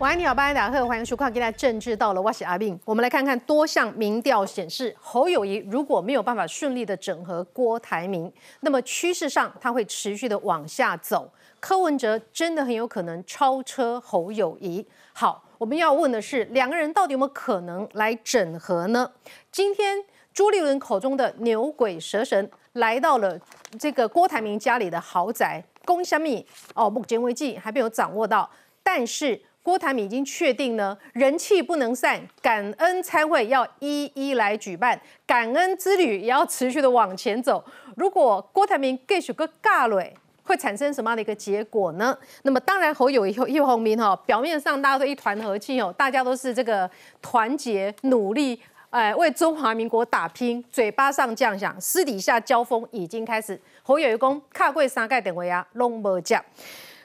晚安，你好，巴安达赫，欢迎收看《今天政治到了》，我是阿斌。我们来看看多项民调显示，侯友谊如果没有办法顺利的整合郭台铭，那么趋势上他会持续的往下走。柯文哲真的很有可能超车侯友谊。好，我们要问的是，两个人到底有没有可能来整合呢？今天朱立伦口中的牛鬼蛇神来到了这个郭台铭家里的豪宅，公虾米哦，目前为止还没有掌握到，但是。郭台铭已经确定呢，人气不能散，感恩参会要一一来举办，感恩之旅也要持续的往前走。如果郭台铭继续个尬垒，会产生什么样的一个结果呢？那么当然侯友谊、叶鸿明哈，表面上大家都一团和气哦，大家都是这个团结努力，哎，为中华民国打拼，嘴巴上这样讲，私底下交锋已经开始。侯友谊公卡贵三盖等位啊，拢无讲。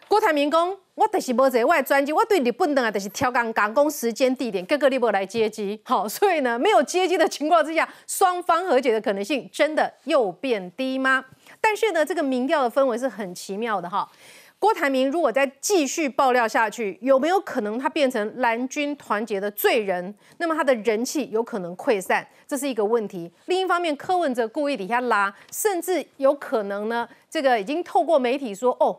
郭台铭讲，我就是无在外专辑，我对日本人啊，就是挑港港工时间地点，各个你无来接机，好，所以呢，没有接机的情况之下，双方。和解的可能性真的又变低吗？但是呢，这个民调的氛围是很奇妙的哈。郭台铭如果再继续爆料下去，有没有可能他变成蓝军团结的罪人？那么他的人气有可能溃散，这是一个问题。另一方。面，柯文哲故意底下拉，甚至有可能呢，这个已经透过媒体说，哦。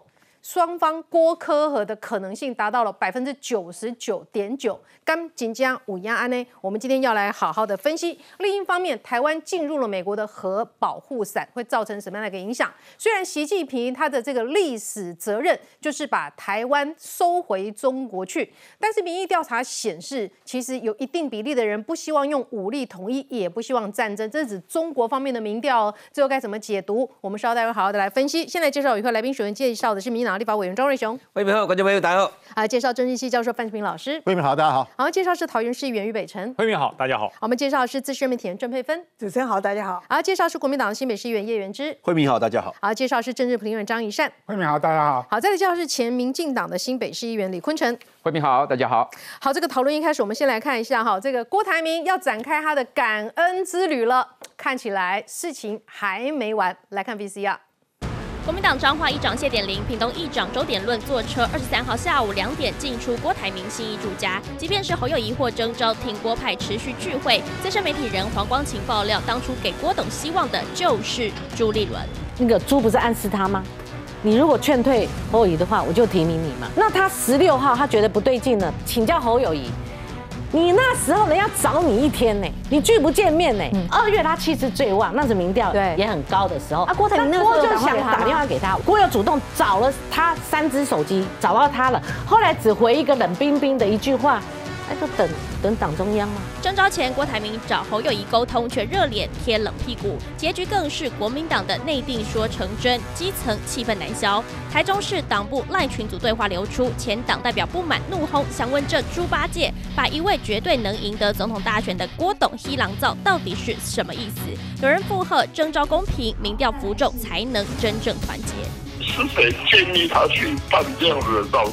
双方郭科和的可能性达到了百分之九十九点九，跟锦江五亚安呢？我们今天要来好好的分析。另一方面，台湾进入了美国的核保护伞，会造成什么样的一个影响？虽然习近平他的这个历史责任就是把台湾收回中国去，但是民意调查显示，其实有一定比例的人不希望用武力统一，也不希望战争。这是指中国方面的民调，最后该怎么解读？我们稍待会好好的来分析。现在介绍与会来宾，首先介绍的是民党。立法委员庄瑞雄，各位好，观众朋友大家好。啊，介绍政治系教授范志平老师，慧敏好，大家好。好，介绍是桃园市议员于北辰，慧敏好，大家好。我们介绍是资深媒体人郑佩芬，主持人好，大家好。好，介绍是国民党的新北市议员叶元之，慧敏好，大家好。好，介绍是政治评论员张怡善，慧敏好，大家好。好，再来介绍是前民进党的新北市议员李坤城，慧敏好，大家好。好，这个讨论一开始，我们先来看一下哈，这个郭台铭要展开他的感恩之旅了，看起来事情还没完，来看 VCR。国民党彰化议长谢点玲、屏东议长周点论坐车二十三号下午两点进出郭台铭新义住家。即便是侯友谊或征召挺郭派持续聚会，资深媒体人黄光琴爆料，当初给郭董希望的就是朱立伦。那个朱不是暗示他吗？你如果劝退侯友谊的话，我就提名你嘛。那他十六号他觉得不对劲了，请教侯友谊。你那时候人家找你一天呢，你拒不见面呢。二月他气势最旺，那是民调也很高的时候。啊，郭台铭那时候就想打电话给他，郭又主动找了他三只手机，找到他了。后来只回一个冷冰冰的一句话。那就等等党中央吗？征召前，郭台铭找侯友谊沟通，却热脸贴冷屁股，结局更是国民党的内定说成真，基层气氛难消。台中市党部赖群组对话流出，前党代表不满怒轰，想问这猪八戒把一位绝对能赢得总统大选的郭董西郎造到底是什么意思？有人附和征召公平，民调服众才能真正团结。是谁建议他去办这样子的造势？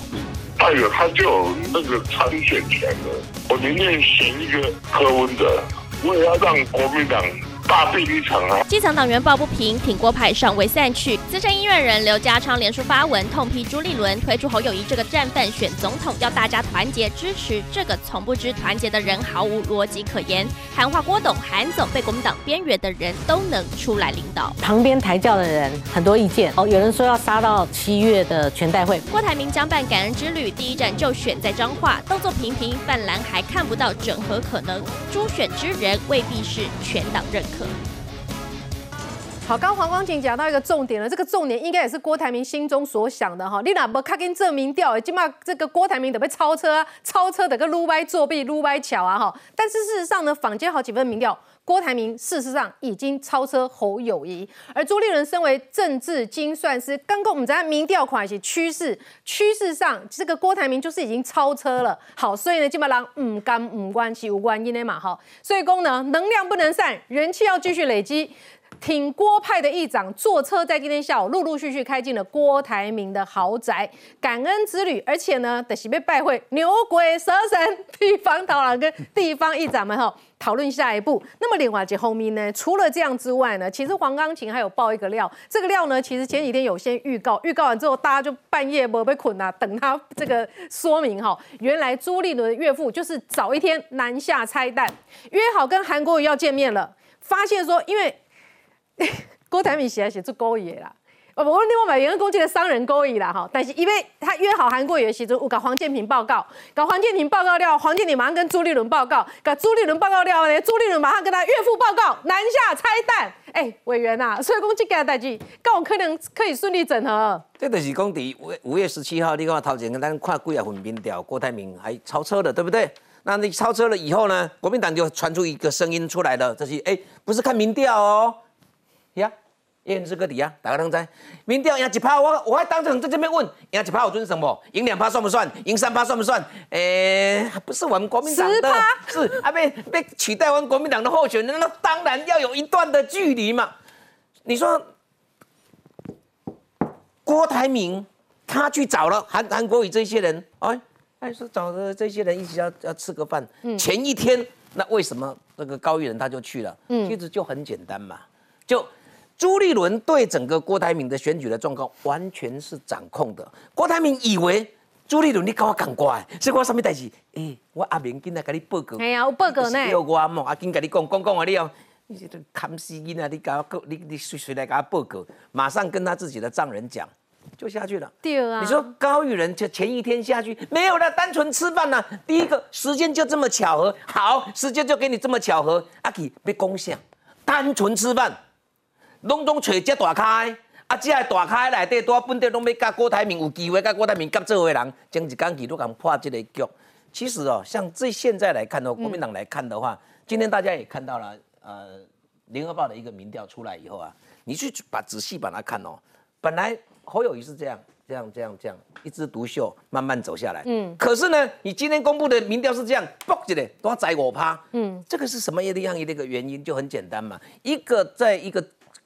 代表他就有那个参选权的。我宁愿选一个柯文哲，我也要让国民党。大病一场啊！基层党员抱不平，挺郭派尚未散去。资深音乐人刘家昌连书发文痛批朱立伦推出侯友谊这个战犯选总统，要大家团结支持这个从不知团结的人，毫无逻辑可言。喊话郭董、韩总被国民党边缘的人都能出来领导。旁边抬轿的人很多意见哦，有人说要杀到七月的全代会。郭台铭将办感恩之旅，第一站就选在彰化，动作频频，泛蓝还看不到整合可能。朱选之人未必是全党认。好，刚黄光景讲到一个重点了，这个重点应该也是郭台铭心中所想的哈。你哪不看跟证明掉，起码这个郭台铭得被超车啊，超车得个撸歪作弊、撸歪巧啊哈。但是事实上呢，坊间好几份民调。郭台铭事实上已经超车侯友谊，而朱立伦身为政治精算师，刚刚我们在民调款是趋势，趋势上这个郭台铭就是已经超车了。好，所以呢，基本上唔干唔关系无关因的嘛哈。所以功能能量不能散，人气要继续累积。挺郭派的议长坐车在今天下午陆陆续续开进了郭台铭的豪宅，感恩之旅，而且呢，得是被拜会牛鬼蛇神、地方头人跟地方议长们哈。讨论下一步。那么另外这后面呢？除了这样之外呢，其实黄钢琴还有爆一个料。这个料呢，其实前几天有先预告，预告完之后，大家就半夜不被捆啊，等他这个说明哈。原来朱立伦的岳父就是早一天南下拆弹，约好跟韩国瑜要见面了，发现说因为 郭台铭写来写出勾引啦。哦，我另外买员工记的商人勾引啦哈，但是因为他约好韩国瑜的时候，搞黄建平报告，搞黄建平报告掉，黄建平马上跟朱立伦报告，搞朱立伦报告掉呢，朱立伦马上跟他岳父报告，南下拆弹。哎，委员呐，所以讲这个代志，刚好可能可以顺利整合。这就是讲第五五月十七号，你看头前跟咱看几啊份民调，郭台铭还超车了，对不对？那你超车了以后呢，国民党就传出一个声音出来了，这是哎，不是看民调哦，呀。一人之隔底啊，打个灯在。民调赢一趴，我我还当场在这边问，赢一趴我准什么？赢两趴算不算？赢三趴算不算？诶，不是我们国民党的，是啊，被被取代完国民党的候选人，那当然要有一段的距离嘛。你说郭台铭他去找了韩韩国瑜这些人，哎，还是找的这些人一起要要吃个饭。前一天那为什么那个高玉仁他就去了？嗯，其实就很简单嘛，就。朱立伦对整个郭台铭的选举的状况完全是掌控的。郭台铭以为朱立伦你跟我讲乖，是我什么代志？哎，我阿明今来给你报告。哎呀，有报告呢。要我嘛，阿金跟你讲讲讲啊，你哦，你这看死囡啊，你搞我你你谁谁来给他报告？马上跟他自己的丈人讲，就下去了。对啊。你说高玉仁就前一天下去没有了，单纯吃饭呢。第一个时间就这么巧合，好，时间就给你这么巧合。阿奇被攻下，单纯吃饭。拢总找只大开，啊，只个大开内底多本地拢要甲郭台铭有机会甲郭台铭合作的人，将一工期都敢破这个局。其实哦，像这现在来看哦，国民党来看的话，今天大家也看到了，呃，联合报的一个民调出来以后啊，你去把仔细把它看哦，本来侯友谊是这样，这样，这样，这样，一枝独秀，慢慢走下来。嗯。可是呢，你今天公布的民调是这样，嘣起来都要宰我趴。嗯。这个是什么样的样一个原因？就很简单嘛，一个在一个。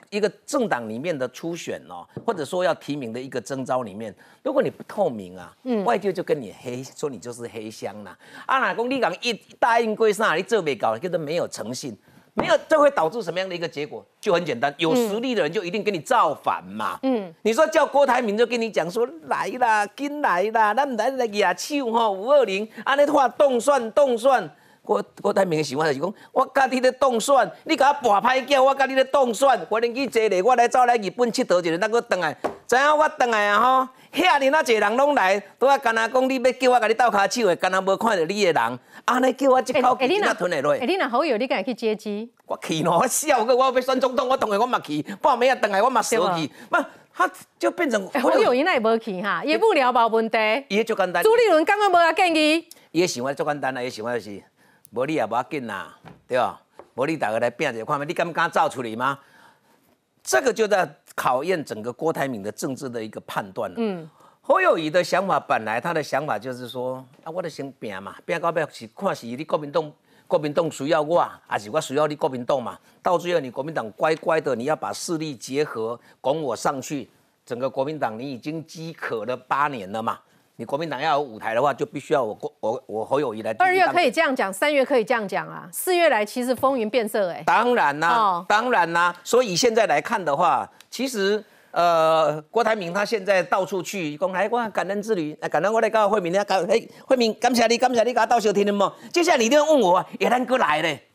一个政党里面的初选哦，或者说要提名的一个征召里面，如果你不透明啊，外界就跟你黑，说你就是黑箱啦。啊，哪公你讲一答应归上，你这没搞，叫做没有诚信，没有，这会导致什么样的一个结果？就很简单，有实力的人就一定跟你造反嘛。嗯，你说叫郭台铭就跟你讲说来啦，跟来啦，咱来来亚手吼五二零，安尼话动算动算。郭郭台铭的想法就是讲，我家己咧当选，你甲我跋歹囝，我家己咧当选，我连去坐咧，我来走来日本佚佗一日，那个转来，知影我转来啊吼，遐尔那济人拢来，都啊干那讲你要叫我甲你斗骹手的，干那无看到你的人，安尼叫我一口气哪吞会落？哎，你若好友，你敢去接机？我去咯，我笑个，我要选总统，我当然我嘛去，半暝啊转来我嘛少去，嘛，他就变成好友，伊那也无去哈，也不聊无问题。伊就简单。朱立伦刚刚无啊建议。伊的想法足简单啦，伊想法就是。无你也无要紧啦，对吧？无你大家来变一下看嘛，你敢不敢造出来吗？这个就在考验整个郭台铭的政治的一个判断了。嗯，侯友谊的想法本来他的想法就是说，啊，我得先拼嘛，拼到尾是看是你国民党，国民党需要我，还是我需要你国民党嘛？到最后你国民党乖乖的，你要把势力结合，拱我上去，整个国民党你已经饥渴了八年了嘛。你国民党要有舞台的话，就必须要我国我我侯友谊来。二月可以这样讲，三月可以这样讲啊，四月来其实风云变色哎。当然啦，当然啦，所以现在来看的话，其实呃，郭台铭他现在到处去，讲来我感恩之旅，感恩我来告惠民，感哎慧敏感谢你，感谢你给他到小听了吗？接下来你一定要问我，也咱哥来嘞，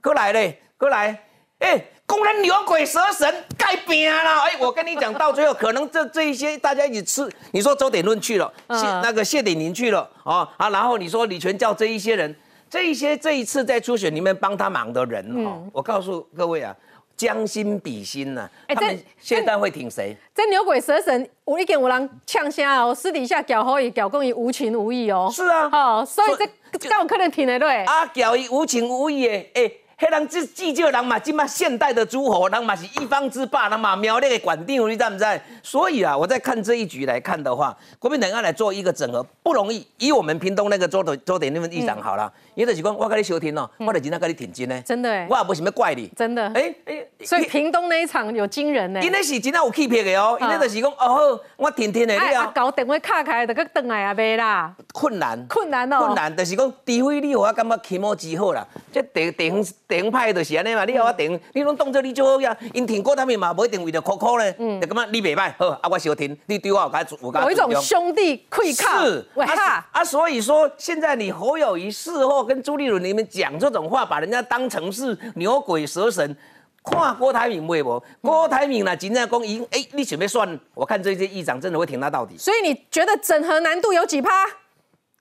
哥来嘞，哥来，哎。工人牛鬼蛇神该变了，哎，我跟你讲，到最后可能这这一些大家一起吃，你说周点论去了，谢那个谢点宁去了，哦啊，然后你说李全教这一些人，这一些这一次在初选里面帮他忙的人哦，我告诉各位啊，将心比心呐，他们现在会挺谁？这牛鬼蛇神，我一点五郎呛虾哦，私底下搞好以搞公益无情无义哦，是啊，哦，所以这刚有可能挺的对，啊，搞伊无情无义的，哎。黑人记记者人嘛，今嘛现代的诸侯，人嘛是一方之霸，人嘛苗栗的管定，你知不知？所以啊，我在看这一局来看的话，国民党要来做一个整合不容易。以我们屏东那个周董周点那份议长好了，因为就是讲我跟你休庭哦，我就今天跟你挺进呢，真的哎，我也不想要怪你，真的。哎哎，所以屏东那一场有惊人呢，因为是真正有气魄的哦，因为就是讲哦，我天天的你啊，搞电话卡开就个等来也未啦，困难困难哦，困难，就是讲除非你我感觉起码之好啦，这地地方地方派就是安尼。嘛，你要我顶，你拢当做你最好呀。因挺过他们嘛，不一定为了哭哭咧，就感觉你袂歹，好啊，我小听，你对我有加有有一种兄弟愧靠。是，啊啊，所以说现在你侯友谊事后跟朱立伦你们讲这种话，把人家当成是牛鬼蛇神，看郭台铭会不？郭台铭呢，真正讲赢，哎，你准备算？我看这些议长真的会挺他到底。所以你觉得整合难度有几趴？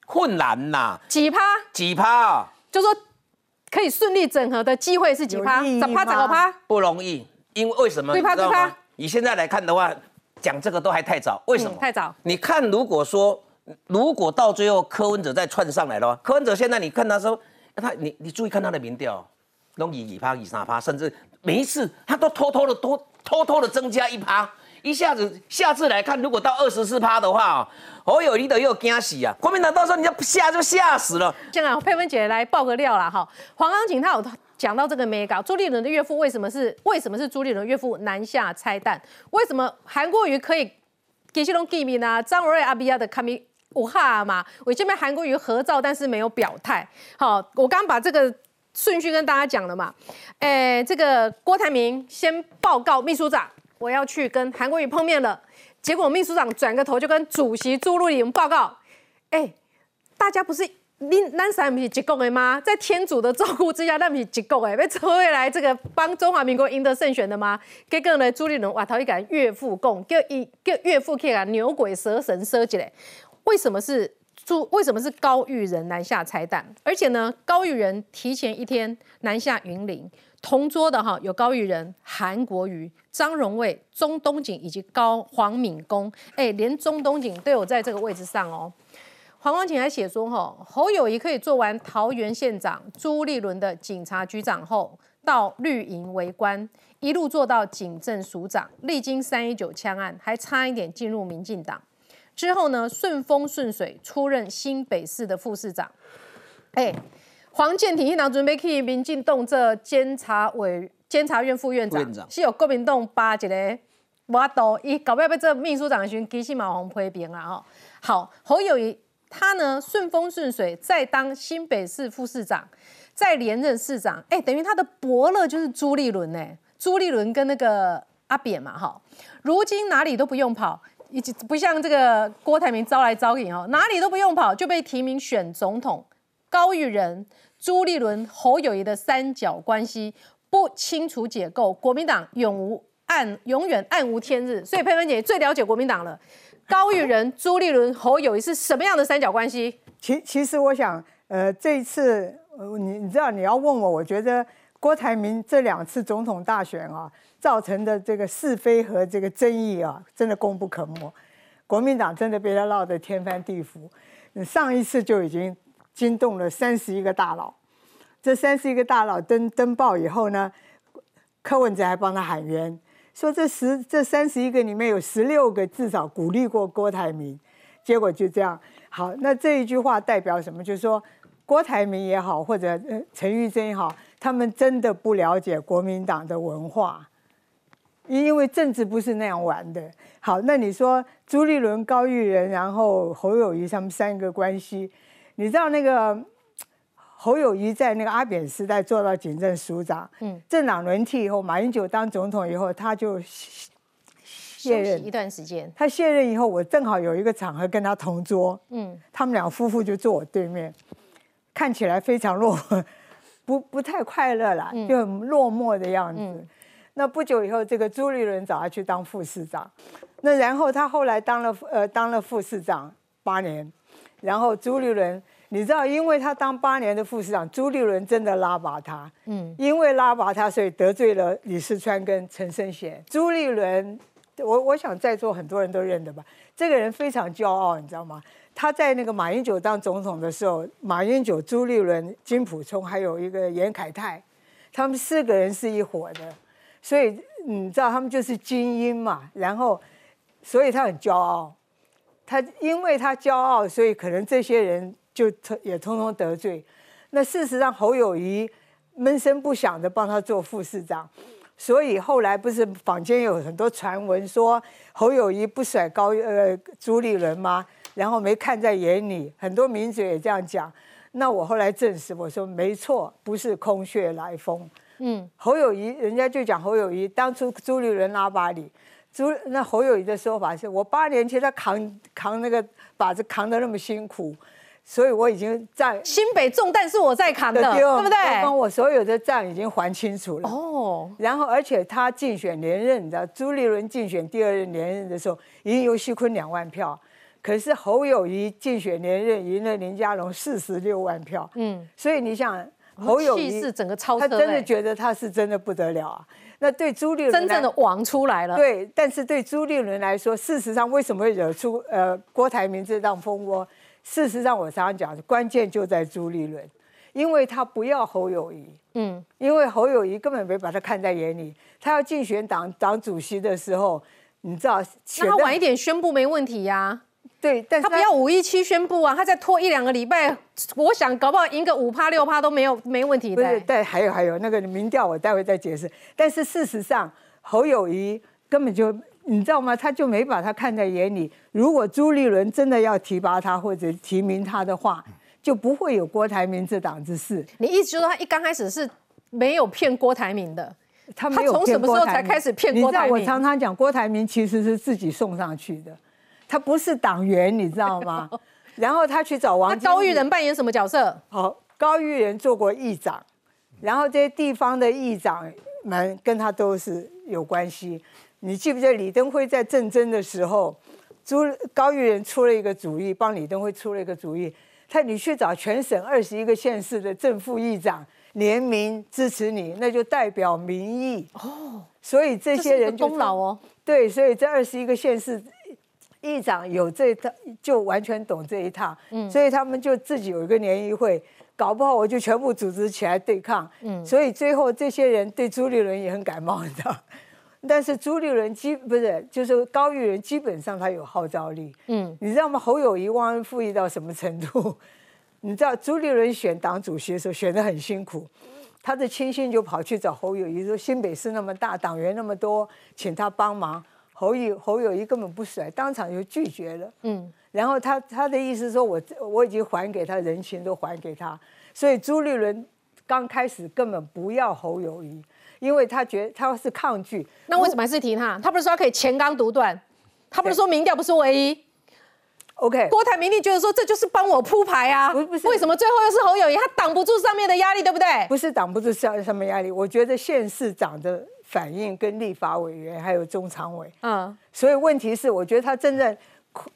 困难呐。几趴？几趴？就说。可以顺利整合的机会是几趴？怎趴？怎个趴？不容易，因为为什么？对趴对趴。你现在来看的话，讲这个都还太早。为什么？太早。你看，如果说，如果到最后柯文哲再窜上来的话，柯文哲现在你看他说，他你你注意看他的民调，拢以二趴、以三趴，甚至每一次他都偷偷的多偷偷的增加一趴。一下子，下次来看，如果到二十四趴的话，哦，有你的又惊死啊！国民党到时候你要吓就吓死了。现在，佩芬姐来爆个料啦哈。黄刚景他有讲到这个 mega 朱立伦的岳父为什么是为什么是朱立伦岳父南下拆弹？为什么韩国瑜可以给些龙给面啊？张瑞阿比亚的卡米武哈嘛？我这边韩国瑜合照，但是没有表态。好，我刚把这个顺序跟大家讲了嘛。诶，这个郭台铭先报告秘书长。我要去跟韩国瑜碰面了，结果秘书长转个头就跟主席朱立伦报告：“哎，大家不是你南山不是结构的吗？在天主的照顾之下，那不是结构哎，被抽回来这个帮中华民国赢得胜选的吗？结果呢，朱立伦哇，头一个岳父供，叫一叫岳父去啊牛鬼蛇神设计嘞？为什么是朱？为什么是高玉仁南下拆弹？而且呢，高玉仁提前一天南下云林。”同桌的哈有高玉仁、韩国瑜、张荣卫、钟东锦以及高黄敏公，哎，连钟东锦都有在这个位置上哦。黄光锦还写说哈，侯友谊可以做完桃园县长、朱立伦的警察局长后，到绿营为官，一路做到警政署长，历经三一九枪案，还差一点进入民进党。之后呢，顺风顺水出任新北市的副市长，哎。黄建庭一党准备去民进党这监察委监察院副院长，是有国民党八一个我都伊搞不要被这秘书长的时其实嘛红批评啊吼。好，侯友谊他呢顺风顺水，再当新北市副市长，再连任市长，哎，等于他的伯乐就是朱立伦呢。朱立伦跟那个阿扁嘛哈，如今哪里都不用跑，以及不像这个郭台铭招来招引哦，哪里都不用跑就被提名选总统。高玉仁、朱立伦、侯友谊的三角关系不清楚解构，国民党永无暗，永远暗无天日。所以佩芬姐最了解国民党了。高玉仁、朱立伦、侯友谊是什么样的三角关系？其其实我想，呃，这一次，呃，你你知道你要问我，我觉得郭台铭这两次总统大选啊，造成的这个是非和这个争议啊，真的功不可没。国民党真的被他闹得天翻地覆。上一次就已经。惊动了三十一个大佬，这三十一个大佬登登报以后呢，柯文哲还帮他喊冤，说这十这三十一个里面有十六个至少鼓励过郭台铭，结果就这样。好，那这一句话代表什么？就是说郭台铭也好，或者陈玉珍也好，他们真的不了解国民党的文化，因为政治不是那样玩的。好，那你说朱立伦、高玉仁，然后侯友谊他们三个关系？你知道那个侯友谊在那个阿扁时代做到警政署长，嗯，政党轮替以后，马英九当总统以后，他就卸任。一段时间。他卸任以后，我正好有一个场合跟他同桌，嗯，他们俩夫妇就坐我对面，看起来非常落，不不太快乐啦，就很落寞的样子。那不久以后，这个朱立伦找他去当副市长，那然后他后来当了呃当了副市长八年。然后朱立伦，你知道，因为他当八年的副市长，朱立伦真的拉拔他，嗯，因为拉拔他，所以得罪了李世川跟陈生贤。朱立伦，我我想在座很多人都认得吧？这个人非常骄傲，你知道吗？他在那个马英九当总统的时候，马英九、朱立伦、金普聪，还有一个严凯泰，他们四个人是一伙的，所以你知道他们就是精英嘛。然后，所以他很骄傲，他因为他骄傲，所以可能这些人就也通通得罪。那事实上，侯友谊闷声不响的帮他做副市长。所以后来不是坊间有很多传闻说侯友谊不甩高呃朱立伦吗？然后没看在眼里，很多名嘴也这样讲。那我后来证实，我说没错，不是空穴来风。嗯，侯友谊人家就讲侯友谊当初朱立伦拉把里，朱那侯友谊的说法是我八年前他扛扛那个把子扛得那么辛苦。所以我已经在新北重担是我在扛的，对不对？帮我所有的账已经还清楚了。哦，然后而且他竞选连任，你知道，朱立伦竞选第二任连任的时候，赢游锡坤两万票，可是侯友谊竞选连任赢了林佳龙四十六万票。嗯，所以你想，侯友谊是整个超，他真的觉得他是真的不得了啊。那对朱立伦真正的王出来了。对，但是对朱立伦来说，事实上为什么会惹出呃郭台铭这档蜂窝？事实上，我常常讲，关键就在朱立伦，因为他不要侯友谊，嗯，因为侯友谊根本没把他看在眼里。他要竞选党党主席的时候，你知道，那他晚一点宣布没问题呀。对，但他不要五一七宣布啊，他再拖一两个礼拜，我想搞不好赢个五趴六趴都没有没问题的。对，还有还有那个民调，我待会再解释。但是事实上，侯友谊根本就。你知道吗？他就没把他看在眼里。如果朱立伦真的要提拔他或者提名他的话，就不会有郭台铭这档子事。你意思就是说，他一刚开始是没有骗郭台铭的？他从什么时候才开始骗郭台铭？我常常讲，郭台铭其实是自己送上去的，他不是党员，你知道吗？然后他去找王高玉仁扮演什么角色？好，高玉仁做过议长，然后这些地方的议长们跟他都是有关系。你记不记得李登辉在政争的时候，朱高玉仁出了一个主意，帮李登辉出了一个主意，他你去找全省二十一个县市的正副议长联名支持你，那就代表民意哦。所以这些人功劳哦，对，所以这二十一个县市议长有这套，就完全懂这一套，嗯，所以他们就自己有一个联谊会，搞不好我就全部组织起来对抗，嗯，所以最后这些人对朱立伦也很感冒，你知道。但是朱立伦基不是，就是高玉仁基本上他有号召力。嗯，你知道吗？侯友谊忘恩负义到什么程度？你知道朱立伦选党主席的时候选的很辛苦，他的亲信就跑去找侯友谊说：“新北市那么大，党员那么多，请他帮忙。”侯友侯友谊根本不甩，当场就拒绝了。嗯，然后他他的意思说：“我我已经还给他人情都还给他。”所以朱立伦刚开始根本不要侯友谊。因为他觉得他是抗拒，那为什么还是提他？他不是说可以前刚独断，他不是说民调不是唯一。OK，郭台铭，你觉得说这就是帮我铺排啊？不是，为什么最后又是侯友谊？他挡不住上面的压力，对不对？不是挡不住上上面压力，我觉得县市长的反应跟立法委员还有中常委，嗯，所以问题是，我觉得他真正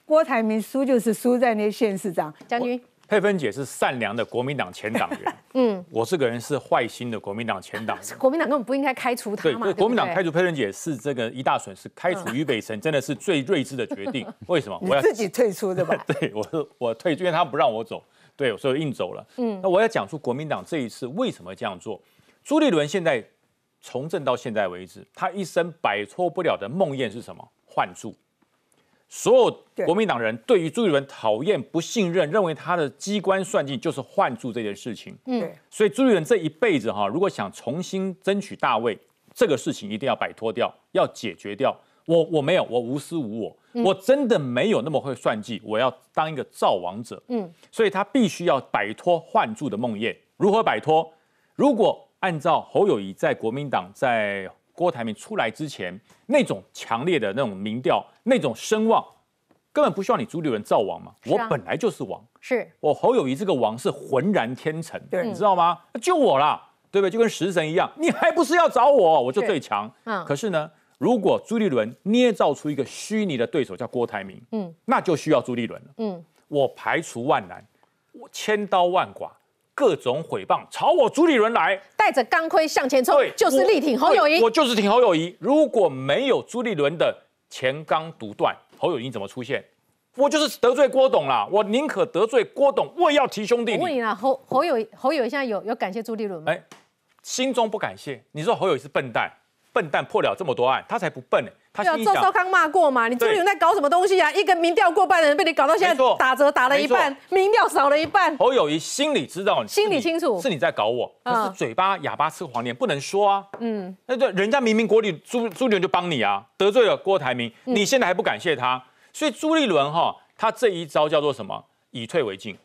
郭台铭输就是输在那县市长将军。佩芬姐是善良的国民党前党员，嗯，我这个人是坏心的国民党前党员。国民党根本不应该开除他嘛。对，国民党开除佩芬姐是这个一大损失，开除俞北辰真的是最睿智的决定。为什么？我要自己退出的吧？对，我是我退，因为他不让我走，对，所以硬走了。嗯，那我要讲出国民党这一次为什么这样做。朱立伦现在从政到现在为止，他一生摆脱不了的梦魇是什么？换柱。所有国民党人对于朱立伦讨厌、不信任，认为他的机关算尽就是换住这件事情。嗯，所以朱立伦这一辈子哈，如果想重新争取大位，这个事情一定要摆脱掉，要解决掉。我我没有，我无私无我，我真的没有那么会算计。我要当一个造王者。嗯，所以他必须要摆脱换住的梦魇。如何摆脱？如果按照侯友谊在国民党在。郭台铭出来之前，那种强烈的那种民调，那种声望，根本不需要你朱立伦造王嘛。我本来就是王，是我侯友谊这个王是浑然天成，对，你知道吗？就我啦，对不对？就跟食神一样，你还不是要找我？我就最强。嗯。可是呢，如果朱立伦捏造出一个虚拟的对手叫郭台铭，嗯，那就需要朱立伦了。嗯，我排除万难，我千刀万剐。各种毁谤，朝我朱立伦来，带着钢盔向前冲，就是力挺侯友谊。我就是挺侯友谊。如果没有朱立伦的前刚独断，侯友谊怎么出现？我就是得罪郭董啦，我宁可得罪郭董，我也要提兄弟。我问你啦，侯侯友侯友谊现在有有感谢朱立伦吗？哎，心中不感谢。你说侯友谊是笨蛋，笨蛋破了这么多案，他才不笨呢。他对啊，赵少康骂过嘛？你朱立伦在搞什么东西啊？一个民调过半的人被你搞到现在打折打了一半，民调少了一半。侯友谊心里知道，心里清楚是你在搞我，可嗯是嘴巴哑巴吃黄连，不能说啊。嗯，那对，人家明明国里朱朱立伦就帮你啊，得罪了郭台铭，嗯你现在还不感谢他，所以朱立伦哈，他这一招叫做什么？以退为进，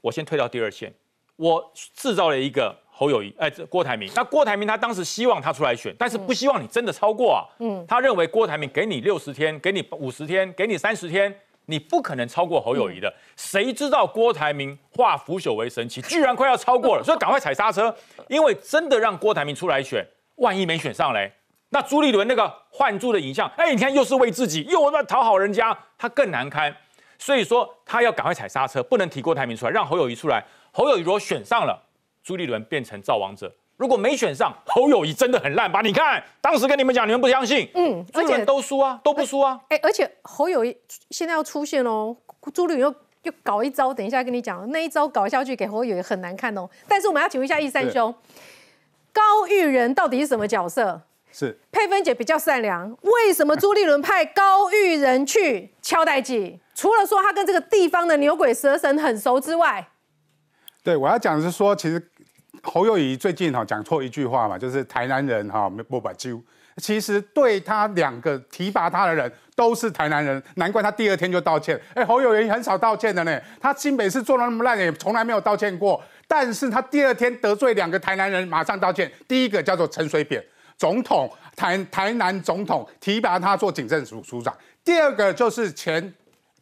我先退到第二线，我制造了一个侯友谊，哎，这郭台铭。那郭台铭他当时希望他出来选，但是不希望你真的超过啊。嗯，他认为郭台铭给你六十天，给你五十天，给你三十天，你不可能超过侯友谊的。谁知道郭台铭化腐朽为神奇，居然快要超过了，所以赶快踩刹车，因为真的让郭台铭出来选，万一没选上嘞。那朱立伦那个换柱的影像，哎，你看又是为自己，又在讨好人家，他更难堪。所以说他要赶快踩刹车，不能提郭台铭出来，让侯友谊出来。侯友谊如果选上了，朱立伦变成造王者；如果没选上，侯友谊真的很烂吧？你看当时跟你们讲，你们不相信，嗯，而且都输啊，都不输啊。哎，而且侯友谊现在要出现哦，朱立伦又又搞一招，等一下跟你讲，那一招搞下去给侯友谊很难看哦。但是我们要请问一下易三兄，高玉仁到底是什么角色？是佩芬姐比较善良，为什么朱立伦派高玉仁去敲代记？除了说他跟这个地方的牛鬼蛇神很熟之外，对我要讲的是说，其实侯友谊最近哈讲错一句话嘛，就是台南人哈不把揪。其实对他两个提拔他的人都是台南人，难怪他第二天就道歉。哎，侯友谊很少道歉的呢，他新北市做了那么烂，也从来没有道歉过。但是他第二天得罪两个台南人，马上道歉。第一个叫做陈水扁总统，台台南总统提拔他做警政署署长。第二个就是前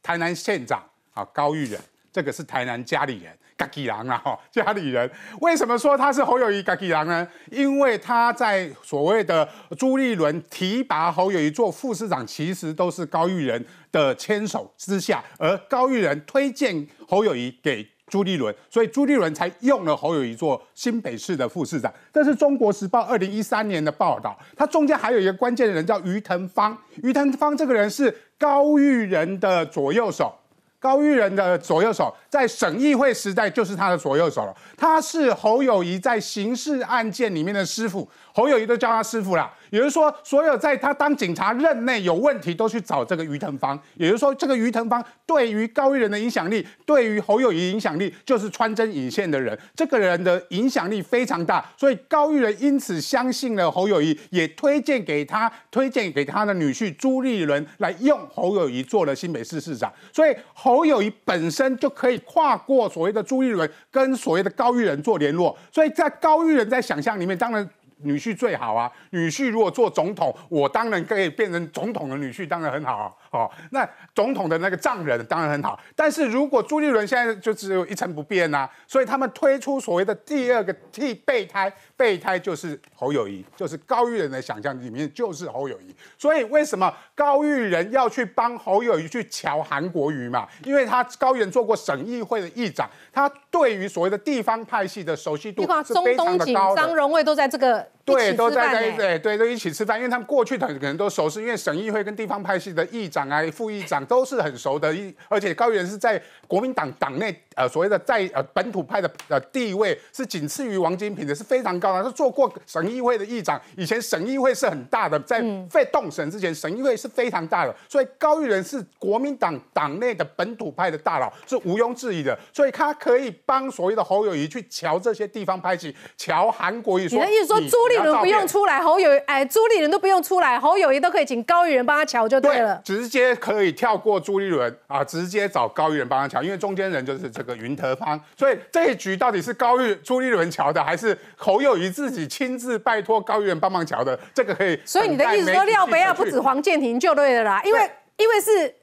台南县长啊高玉仁，这个是台南家里人。嘎吉郎啊，哈，家里人为什么说他是侯友谊嘎吉郎呢？因为他在所谓的朱立伦提拔侯友谊做副市长，其实都是高玉仁的牵手之下，而高玉仁推荐侯友谊给朱立伦，所以朱立伦才用了侯友谊做新北市的副市长。这是中国时报二零一三年的报道，他中间还有一个关键的人叫于腾芳，于腾芳这个人是高玉仁的左右手。高玉仁的左右手，在省议会时代就是他的左右手了。他是侯友谊在刑事案件里面的师傅，侯友谊都叫他师傅了。也就是说，所有在他当警察任内有问题，都去找这个于腾芳。也就是说，这个于腾芳对于高玉仁的影响力，对于侯友谊影响力，就是穿针引线的人。这个人的影响力非常大，所以高玉仁因此相信了侯友谊，也推荐给他，推荐给他的女婿朱立伦来用侯友谊做了新北市市长。所以侯友谊本身就可以跨过所谓的朱立伦跟所谓的高玉仁做联络。所以在高玉仁在想象里面，当然。女婿最好啊！女婿如果做总统，我当然可以变成总统的女婿，当然很好啊。哦，那总统的那个丈人当然很好。但是如果朱立伦现在就只有一成不变呐、所以他们推出所谓的第二个替备胎，备胎就是侯友谊，就是高玉仁的想象里面就是侯友谊。所以为什么高玉仁要去帮侯友谊去瞧韩国瑜嘛？因为他高玉仁做过省议会的议长，他对于所谓的地方派系的熟悉度是非常的高的。张荣卫都在这个一对，都在在吃饭呢。对对都一起吃饭，因为他们过去的可能都熟识，因为省议会跟地方派系的议长啊、副议长都是很熟的，一而且高原是在国民党党内呃所谓的在呃本土派的呃地位是仅次于王金平的，是非常高的。他做过省议会的议长，以前省议会是很大的，在废动省之前，省议会是非常大的，所以高玉仁是国民党党内的本土派的大佬，是毋庸置疑的，所以他可以帮所谓的侯友谊去瞧这些地方派系，瞧韩国瑜说，你的意思说朱立伦不用出来，侯友哎，朱立伦都不用出来，侯友谊都可以请高玉仁帮他瞧就对了。直接可以跳过朱立伦啊，直接找高玉仁帮他瞧，因为中间人就是这个云德方，所以这一局到底是高玉朱立伦瞧的，还是侯友谊自己亲自拜托高玉仁帮忙瞧的？这个可以。所以你的意思说廖北亚不止黄建庭就对了啦，因为因为是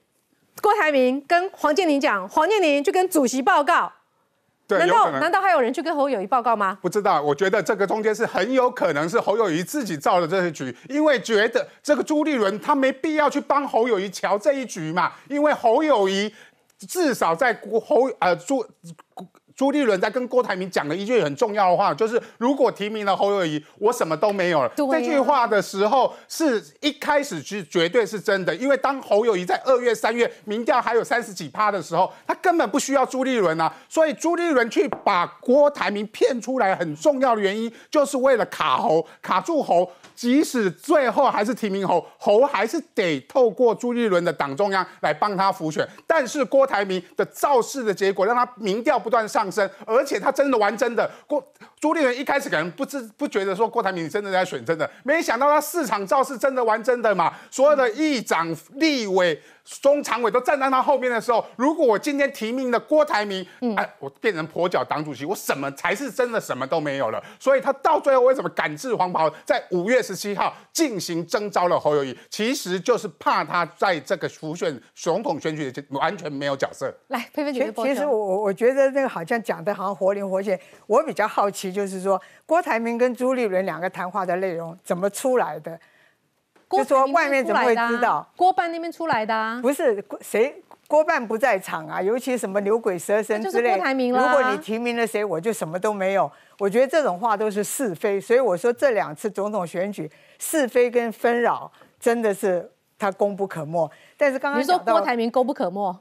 郭台铭跟黄建宁讲，黄建宁就跟主席报告，对，难道难道还有人去跟侯友谊报告吗？不知道，我觉得这个中间是很有可能是侯友谊自己造的这些局，因为觉得这个朱立伦他没必要去帮侯友谊瞧这一局嘛，因为侯友谊至少在国侯呃朱朱立伦在跟郭台铭讲了一句很重要的话，就是如果提名了侯友谊，我什么都没有了。啊这句话的时候是一开始是绝对是真的，因为当侯友谊在二月、三月民调还有三十几趴的时候，他根本不需要朱立伦啊，所以朱立伦去把郭台铭骗出来，很重要的原因就是为了卡侯，卡住侯。即使最后还是提名侯，侯还是得透过朱立伦的党中央来帮他辅选。但是郭台铭的造势的结果，让他民调不断上而且他真的玩真的。郭朱立伦一开始可能不知不觉得说郭台铭你真的在选真的，没想到他市场造势真的玩真的嘛。所有的议长、立委、中常委都站在他后面的时候，如果我今天提名了郭台铭，哎，我变成跛脚党主席，我什么才是真的什么都没有了。所以他到最后为什么赶制黄袍，在五月十七号进行征召了侯友谊，其实就是怕他在这个浮选总统选举的完全没有角色。来，佩佩姐其姐，其实我我我觉得那个好像讲的好像活灵活现。我比较好奇，就是说郭台铭跟朱立伦两个谈话的内容怎么出来的？就说外面怎么会知道？郭办那边出来的啊？不是谁郭办不在场啊，尤其什么牛鬼蛇神之类。郭台铭啦。如果你提名了谁，我就什么都没有。我觉得这种话都是是非，所以我说这两次总统选举是非跟纷扰真的是他功不可没。但是刚刚你说郭台铭功不可没，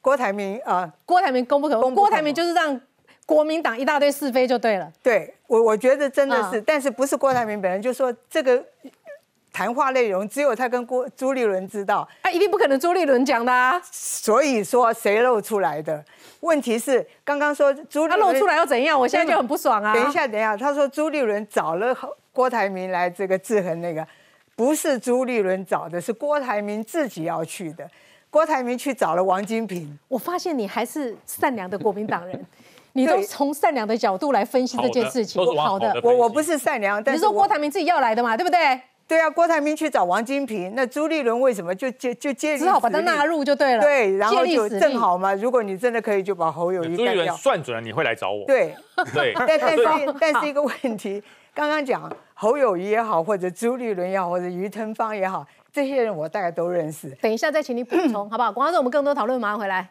郭台铭啊，郭台铭功不可没，郭台铭就是让。国民党一大堆是非就对了，对我我觉得真的是，但是不是郭台铭本人就说这个谈话内容只有他跟郭朱立伦知道，啊，一定不可能朱立伦讲的啊，所以说谁露出来的？问题是刚刚说朱立伦露出来又怎样？我现在就很不爽啊！等一下，等一下，他说朱立伦找了郭台铭来这个制衡那个，不是朱立伦找的，是郭台铭自己要去的。郭台铭去找了王金平，我发现你还是善良的国民党人。你都从善良的角度来分析这件事情，好的，我我不是善良，但是说郭台铭自己要来的嘛，对不对？对啊，郭台铭去找王金平，那朱立伦为什么就接就接？只好把他纳入就对了。对，然后就正好嘛。如果你真的可以，就把侯友谊朱立伦算准了你会来找我。对对，但但是 但是一个问题，刚刚讲侯友谊也好，或者朱立伦也好，或者于腾芳也好，这些人我大概都认识。等一下再请你补充 好不好？广告之后我们更多讨论，马上回来。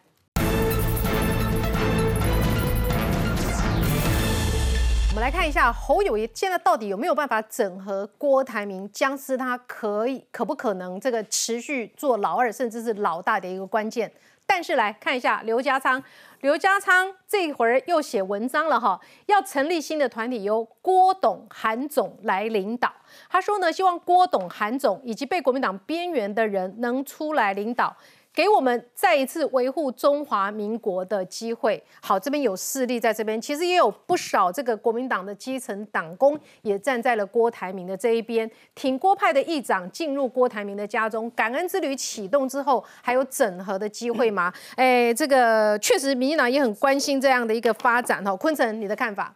我们来看一下侯友谊现在到底有没有办法整合郭台铭，僵尸他可以可不可能这个持续做老二甚至是老大的一个关键。但是来看一下刘家昌，刘家昌这会儿又写文章了哈，要成立新的团体，由郭董、韩总来领导。他说呢，希望郭董、韩总以及被国民党边缘的人能出来领导。给我们再一次维护中华民国的机会。好，这边有势力在这边，其实也有不少这个国民党的基层党工也站在了郭台铭的这一边，挺郭派的议长进入郭台铭的家中。感恩之旅启动之后，还有整合的机会吗？哎，这个确实，民进党也很关心这样的一个发展。哈，坤城，你的看法？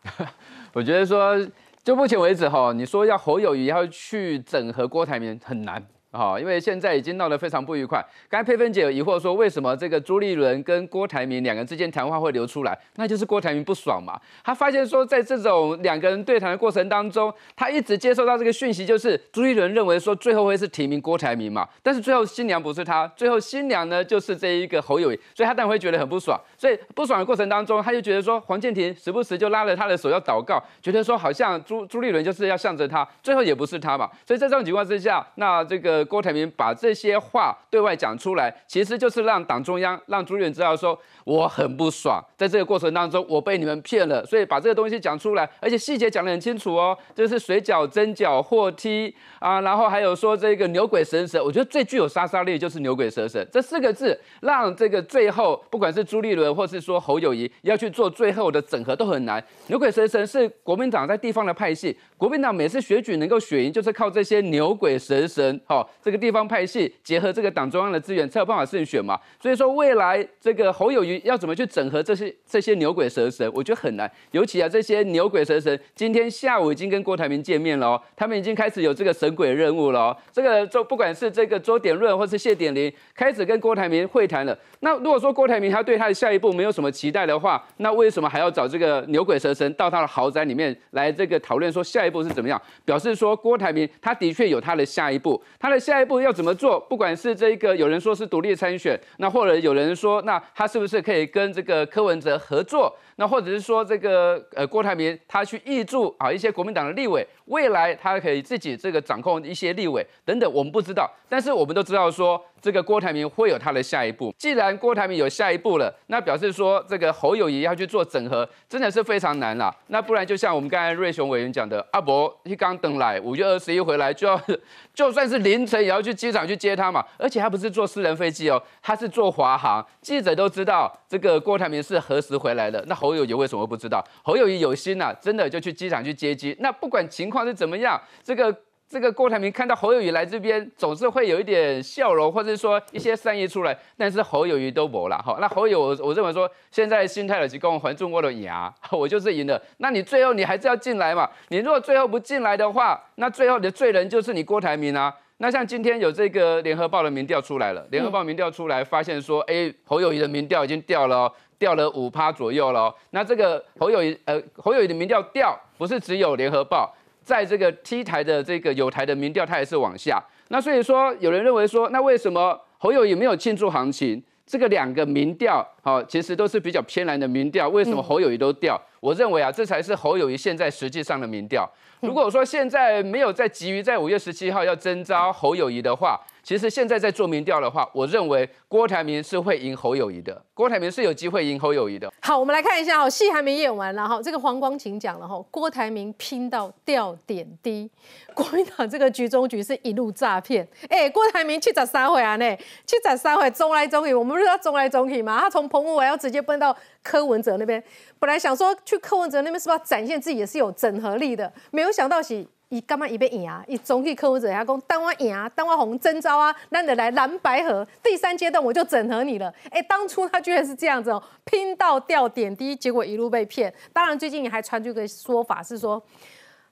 我觉得说，就目前为止哈，你说要侯友谊要去整合郭台铭很难。好，因为现在已经闹得非常不愉快。刚才佩芬姐有疑惑说，为什么这个朱立伦跟郭台铭两个人之间谈话会流出来？那就是郭台铭不爽嘛。他发现说，在这种两个人对谈的过程当中，他一直接受到这个讯息，就是朱立伦认为说最后会是提名郭台铭嘛。但是最后新娘不是他，最后新娘呢就是这一个侯友谊，所以他当然会觉得很不爽。所以不爽的过程当中，他就觉得说黄建庭时不时就拉着他的手要祷告，觉得说好像朱朱立伦就是要向着他，最后也不是他嘛。所以在这种情况之下，那这个。郭台铭把这些话对外讲出来，其实就是让党中央、让朱立伦知道说我很不爽，在这个过程当中我被你们骗了，所以把这个东西讲出来，而且细节讲得很清楚哦，就是水饺、蒸饺、货梯啊，然后还有说这个牛鬼蛇神，我觉得最具有杀伤力就是牛鬼蛇神这四个字，让这个最后不管是朱立伦或是说侯友谊要去做最后的整合都很难。牛鬼蛇神是国民党在地方的派系，国民党每次选举能够选赢，就是靠这些牛鬼蛇神，好。这个地方派系结合这个党中央的资源才有办法胜选嘛，所以说未来这个侯友谊要怎么去整合这些这些牛鬼蛇神，我觉得很难。尤其啊，这些牛鬼蛇神今天下午已经跟郭台铭见面了哦，他们已经开始有这个神鬼任务了哦。这个周不管是这个周点润或是谢点林，开始跟郭台铭会谈了。那如果说郭台铭他对他的下一步没有什么期待的话，那为什么还要找这个牛鬼蛇神到他的豪宅里面来这个讨论说下一步是怎么样？表示说郭台铭他的确有他的下一步，他的。下一步要怎么做？不管是这个有人说是独立参选，那或者有人说，那他是不是可以跟这个柯文哲合作？那或者是说这个呃郭台铭他去挹注啊一些国民党的立委，未来他可以自己这个掌控一些立委等等，我们不知道。但是我们都知道说，这个郭台铭会有他的下一步。既然郭台铭有下一步了，那表示说这个侯友谊要去做整合，真的是非常难啦。那不然就像我们刚才瑞雄委员讲的，阿伯一刚等来五月二十一回来就要，就算是凌晨也要去机场去接他嘛。而且他不是坐私人飞机哦，他是坐华航。记者都知道这个郭台铭是何时回来的，那侯友谊为什么不知道？侯友谊有心呐，真的就去机场去接机。那不管情况是怎么样，这个。这个郭台铭看到侯友谊来这边，总是会有一点笑容，或者说一些善意出来。但是侯友谊都没了哈。那侯友，我认为说现在心态的是跟还中国的牙，我就是赢了。那你最后你还是要进来嘛？你如果最后不进来的话，那最后的罪人就是你郭台铭啊。那像今天有这个联合报的民调出来了，联合报民调出来发现说，哎，侯友谊的民调已经掉了，掉了五趴左右了。那这个侯友谊，呃，侯友谊的民调掉，不是只有联合报。在这个 T 台的这个有台的民调，它也是往下。那所以说，有人认为说，那为什么侯友谊没有庆祝行情？这个两个民调，好，其实都是比较偏蓝的民调。为什么侯友谊都掉？我认为啊，这才是侯友谊现在实际上的民调。如果说现在没有在急于在五月十七号要征召侯友谊的话，其实现在在做民调的话，我认为郭台铭是会赢侯友谊的。郭台铭是有机会赢侯友谊的。好，我们来看一下哦，戏还没演完了哈。这个黄光琴讲了哈，郭台铭拼到掉点滴，国民党这个局中局是一路诈骗。哎，郭台铭去找三回啊？呢，去找三回，中来中去，我们不是要中来中去吗？他从澎湖我要直接奔到柯文哲那边，本来想说去柯文哲那边是不是要展现自己也是有整合力的？没有想到是。伊干嘛伊要赢啊？伊总去客户者他讲，当我赢啊，当我红征招啊，那得来蓝白河第三阶段我就整合你了。哎，当初他居然是这样子哦，拼到掉点滴，结果一路被骗。当然，最近也还传出一个说法是说，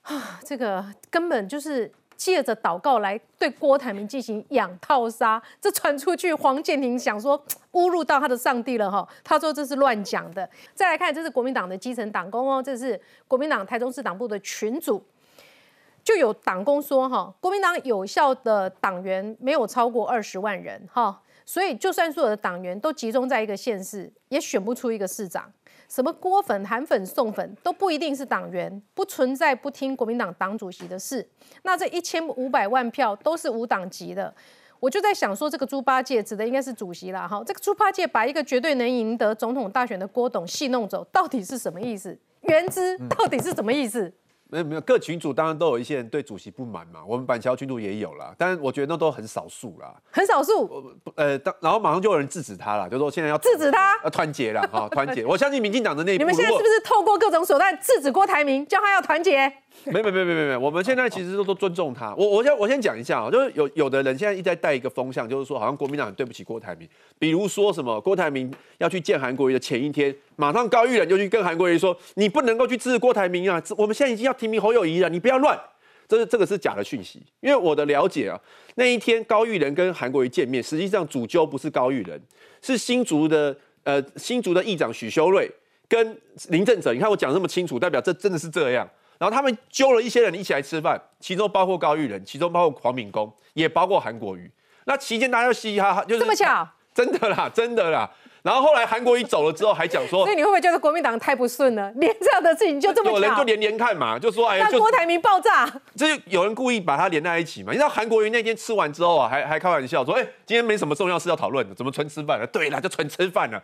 啊，这个根本就是借着祷告来对郭台铭进行养套杀。这传出去，黄建庭想说 侮辱到他的上帝了哈。他说这是乱讲的。再来看，这是国民党的基层党工哦，这是国民党台中市党部的群主。就有党工说哈，国民党有效的党员没有超过二十万人哈，所以就算所有的党员都集中在一个县市，也选不出一个市长。什么郭粉、韩粉、宋粉都不一定是党员，不存在不听国民党党主席的事。那这一千五百万票都是无党籍的，我就在想说，这个猪八戒指的应该是主席啦哈。这个猪八戒把一个绝对能赢得总统大选的郭董戏弄走，到底是什么意思？原之到底是什么意思？没有没有，各群主当然都有一些人对主席不满嘛。我们板桥群主也有啦，但是我觉得那都很少数啦。很少数。呃，当然后马上就有人制止他了，就说现在要制止他，要团结了哈，团结。我相信民进党的内部，你们现在是不是透过各种手段制止郭台铭，叫他要团结？没没没没没没，我们现在其实都都尊重他。我我先我先讲一下啊，就是有有的人现在一直在带一个风向，就是说好像国民党很对不起郭台铭。比如说什么郭台铭要去见韩国瑜的前一天，马上高玉仁就去跟韩国瑜说，你不能够去支持郭台铭啊！我们现在已经要提名侯友谊了，你不要乱。这是这个是假的讯息，因为我的了解啊，那一天高玉仁跟韩国瑜见面，实际上主揪不是高玉仁，是新竹的呃新竹的议长许修睿跟林正哲。你看我讲这么清楚，代表这真的是这样。然后他们揪了一些人一起来吃饭，其中包括高玉仁，其中包括黄敏公，也包括韩国瑜。那期间大家嘻嘻哈哈，就是这么巧，真的啦，真的啦。然后后来韩国瑜走了之后，还讲说，所以你会不会觉得国民党太不顺了？连这样的事情就这么有人就连连看嘛，就说哎，让郭台铭爆炸，这有人故意把它连在一起嘛？你知道韩国瑜那天吃完之后啊，还还开玩笑说，哎，今天没什么重要事要讨论的，怎么纯吃饭了？对了，就纯吃饭了，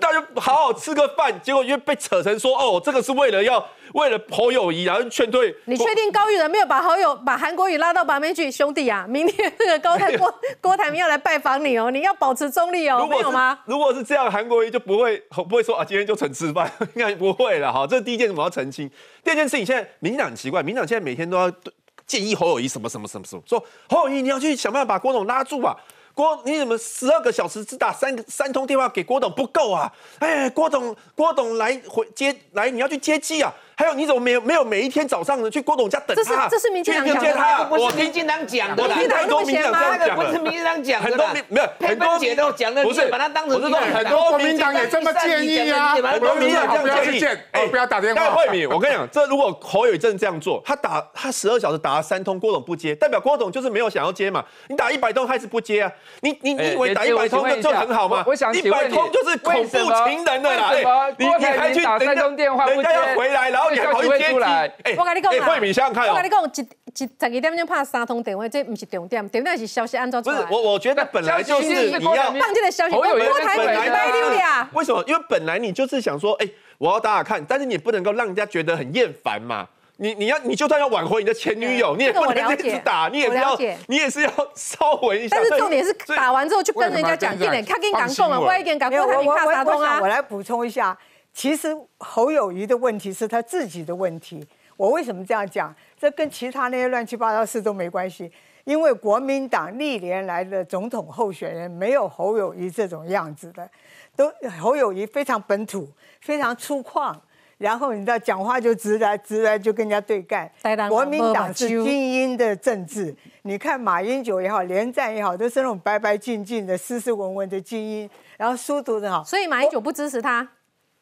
大家好好吃个饭，结果因为被扯成说，哦，这个是为了要为了侯友谊，然后劝退。你确定高玉仁没有把好友把韩国瑜拉到旁边去？兄弟啊，明天那个高台 郭郭台铭要来拜访你哦，你要保持中立哦，没有吗？如果是这这样，韩国瑜就不会。不会说啊？今天就成吃饭？应该不会了哈。这是第一件，我要澄清。第二件事情，现在民进党很奇怪，民进党现在每天都要建议侯友谊什么什么什么什么，说侯友谊你要去想办法把郭董拉住啊。郭你怎么十二个小时只打三三通电话给郭董不够啊？哎，郭董郭董来回接来，你要去接机啊？还有你怎么没有没有每一天早上呢去郭董家等他这是他？这是民进党去讲的接他，不是民进党讲的啦，我听太多民进党讲的那个不是民进党讲的很多民没有很多芬姐都讲的，不是把他当成我是很多国民党也这么建议啊，很多国民党不要建议去见，哦，不要打电话。但慧敏，我跟你讲，这如果侯友宜真的这样做，他打他十二小时打了三通，郭董不接，代表郭董就是没有想要接嘛。你打一百通，还是不接啊。你你你以为打一百通就就很好吗？我想一百通就是恐怖情人的啦。你你还去铭打三通电话人家要回来，然后你还跑去接机。哎我跟你讲慧敏想想看哦我跟你。讲，一一十二点钟拍三通电话，这不是重点，重点是消息安怎出来。不是我，我觉得本来就是你要放这个消息，侯友宜郭台铭本来礼拜六呀。为什么？因为本来你就是想说，哎、我要打打看，但是你不能够让人家觉得很厌烦嘛。你你要你就算要挽回你的前女友，你也这个不能我了解这样子打，你也是要你也是要稍微一下。但是重点是打完之后就跟人家讲，他跟你讲放新闻讲啊，我已经讲没有郭台铭卡我我三通啊我想我。来补充一下，其实侯友谊的问题是他自己的问题。我为什么这样讲？这跟其他那些乱七八糟事都没关系。因为国民党历年来的总统候选人没有侯友谊这种样子的，都侯友谊非常本土，非常粗犷，然后你知道讲话就直来直来就跟人家对干。国民党是精英的政治，你看马英九也好，连战也好，都是那种白白净净的、斯斯文文的精英，然后书读得好。所以马英九不支持他。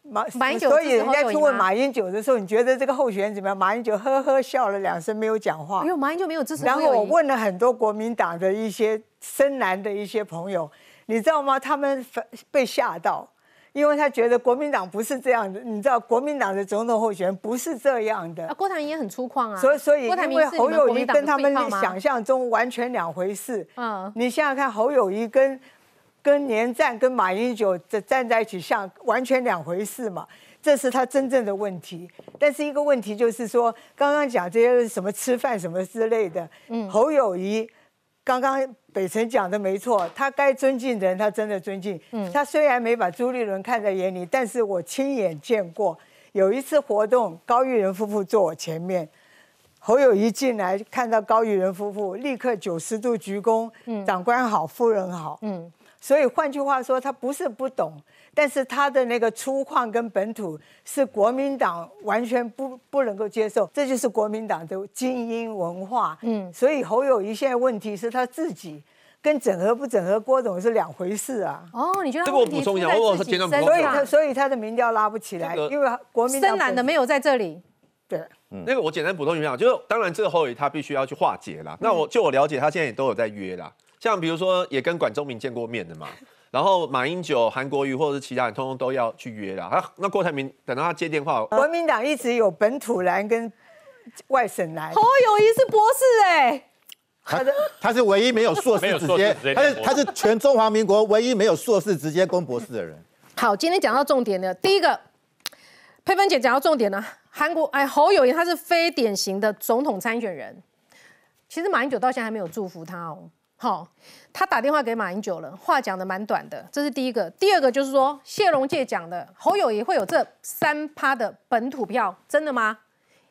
马马英九所以人家去问马英九的时候，你觉得这个候选人怎么样？马英九呵呵笑了两声，没有讲话没有，马英九没有支持然后我。问了很多国民党的一些深蓝的一些朋友，你知道吗？他们被吓到，因为他觉得国民党不是这样的。你知道，国民党的总统候选人不是这样的啊，。郭台铭也很粗犷啊。所以，所以因为侯友谊跟他们想象中完全两回事。嗯你想想看，侯友谊跟跟连战、跟马英九这站在一起，像完全两回事嘛。这是他真正的问题。但是一个问题就是说，刚刚讲这些什么吃饭什么之类的，嗯，侯友谊刚刚北辰讲的没错，他该尊敬的人他真的尊敬。嗯，他虽然没把朱立伦看在眼里，但是我亲眼见过有一次活动，高玉仁夫妇坐我前面。侯友谊进来看到高玉仁夫妇，立刻九十度鞠躬，长官好，夫人好。嗯，所以换句话说，他不是不懂，但是他的那个粗犷跟本土是国民党完全不不能够接受，这就是国民党的精英文化。嗯，所以侯友谊现在问题是他自己跟整合不整合郭总是两回事啊。哦，你觉得这个我补充一下我我简单补充所以一下他所以他的民调拉不起来，这个因为国民党深蓝的没有在这里。对。那个我简单补充一下，就是当然这个侯友宜他必须要去化解啦。那我就我了解，他现在也都有在约啦。像比如说也跟管中明见过面的嘛，然后马英九、韩国瑜或者是其他人，通通都要去约啦。他那郭台铭等到他接电话，国民党一直有本土蓝跟外省蓝。侯友谊是博士哎，他的他是唯一没有硕没有士直接他是他是全中华民国唯一没有硕士直接攻博士的人。好，今天讲到重点的，第一个，佩芬姐讲到重点了。韩国哎，侯友谊他是非典型的总统参选人。其实马英九到现在还没有祝福他哦。好，他打电话给马英九了，话讲的蛮短的，这是第一个。第二个就是说，谢龙介讲的侯友谊会有这三趴的本土票，真的吗？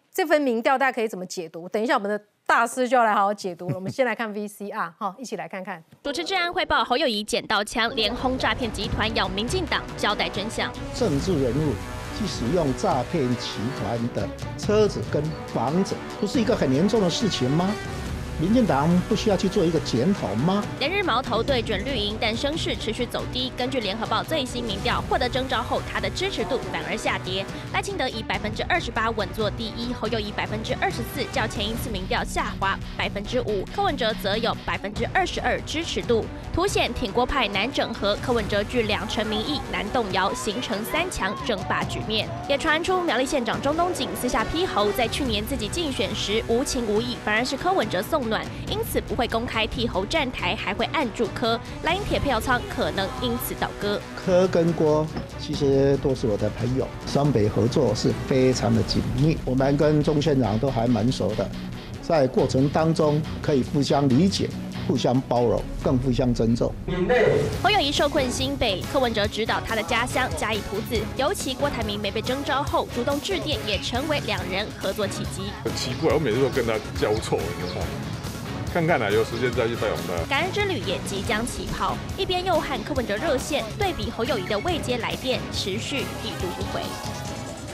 这份民调大家可以怎么解读？等一下我们的大师就要来好好解读了。我们先来看 VCR，哈，一起来看看。主持治安汇报，侯友谊捡到枪，连轰诈骗集团，要民进党交代真相。政治人物去使用诈骗集团的车子跟房子，不是一个很严重的事情吗？民进党不需要去做一个检讨吗？连日矛头对准绿营，但声势持续走低。根据联合报最新民调，获得征召后，他的支持度反而下跌。赖清德以百分之二十八稳坐第一，侯友以百分之二十四，较前一次民调下滑百分之五。柯文哲则有百分之二十二支持度，凸显挺郭派难整合。柯文哲据两成民意难动摇，形成三强争霸局面。也传出苗栗县长钟东锦私下批侯，在去年自己竞选时无情无义，反而是柯文哲送暖，因此不会公开替侯站台，还会按住柯。蓝营铁票仓可能因此倒戈。柯跟郭其实都是我的朋友，双北合作是非常的紧密，我们跟钟县长都还蛮熟的，在过程当中可以互相理解、互相包容，更互相尊重。侯友谊受困新北，柯文哲指导他的家乡加以图子，尤其郭台铭没被征召后，主动致电，也成为两人合作契机。很奇怪，我每次都跟他交错，你知道吗？看看呢，有时间再去拜访他。感恩之旅也即将起跑，一边又和柯文哲热线对比侯友谊的未接来电持续已读不回。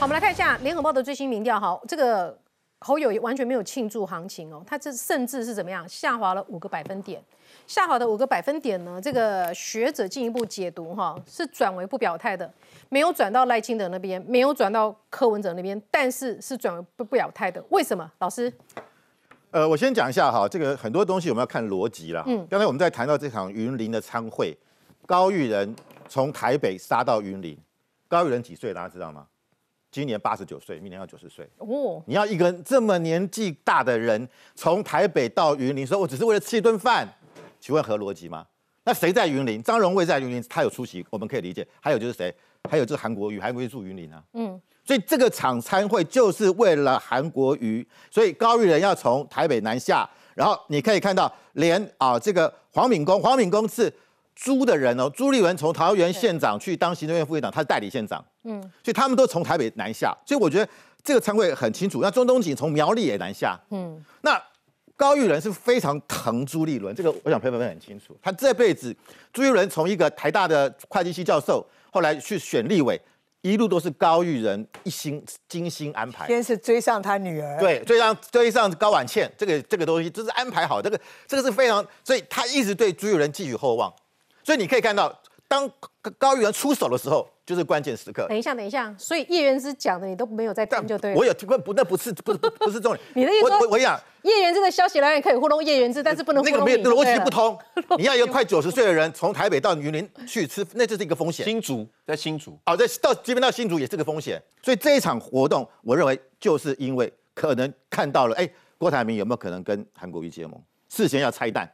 好，我们来看一下联合报的最新民调，哈，这个侯友谊完全没有庆祝行情哦，他这甚至是怎么样下滑了五个百分点。下滑的五个百分点呢？这个学者进一步解读哈，是转为不表态的，没有转到赖清德那边，没有转到柯文哲那边，但是是转为不不表态的。为什么？老师？呃，我先讲一下哈，这个很多东西我们要看逻辑啦。嗯，刚才我们在谈到这场云林的参会，高玉仁从台北杀到云林，高玉仁几岁？大家知道吗？今年八十九岁，明年要九十岁。哦，你要一个这么年纪大的人从台北到云林，说我只是为了吃一顿饭。请问合逻辑吗？那谁在云林？张荣卫在云林，他有出席，我们可以理解。还有就是谁？还有就是韩国瑜，韩国瑜住云林啊。嗯，所以这个场参会就是为了韩国瑜，所以高玉仁要从台北南下。然后你可以看到，连啊这个黄敏公，黄敏公是朱的人哦，朱立伦从桃园县长去当行政院副院长，他是代理县长。嗯，所以他们都从台北南下。所以我觉得这个参会很清楚。那中东锦从苗栗也南下。嗯，那。高玉仁是非常疼朱立伦，这个我想朋友们很清楚。他这辈子，朱立伦从一个台大的会计系教授，后来去选立委，一路都是高玉仁一心精心安排。先是追上他女儿，对，追上追上高婉倩，这个这个东西这是安排好，这个这个是非常，所以他一直对朱玉仁寄予厚望。所以你可以看到，当高玉仁出手的时候。就是关键时刻。等一下，等一下，所以叶元之讲的你都没有在听，就对。我有听，不，那不是，不，不是重点。你的意思说，我我讲叶元之的消息来源可以糊弄叶元之，但是不能糊弄那个没有 逻辑不通。你要一个快九十岁的人从台北到云林去吃，那这是一个风险。新竹在新竹，哦，在到这边到新竹也是个风险。所以这一场活动，我认为就是因为可能看到了，哎，郭台铭有没有可能跟韩国瑜结盟？事先要拆弹，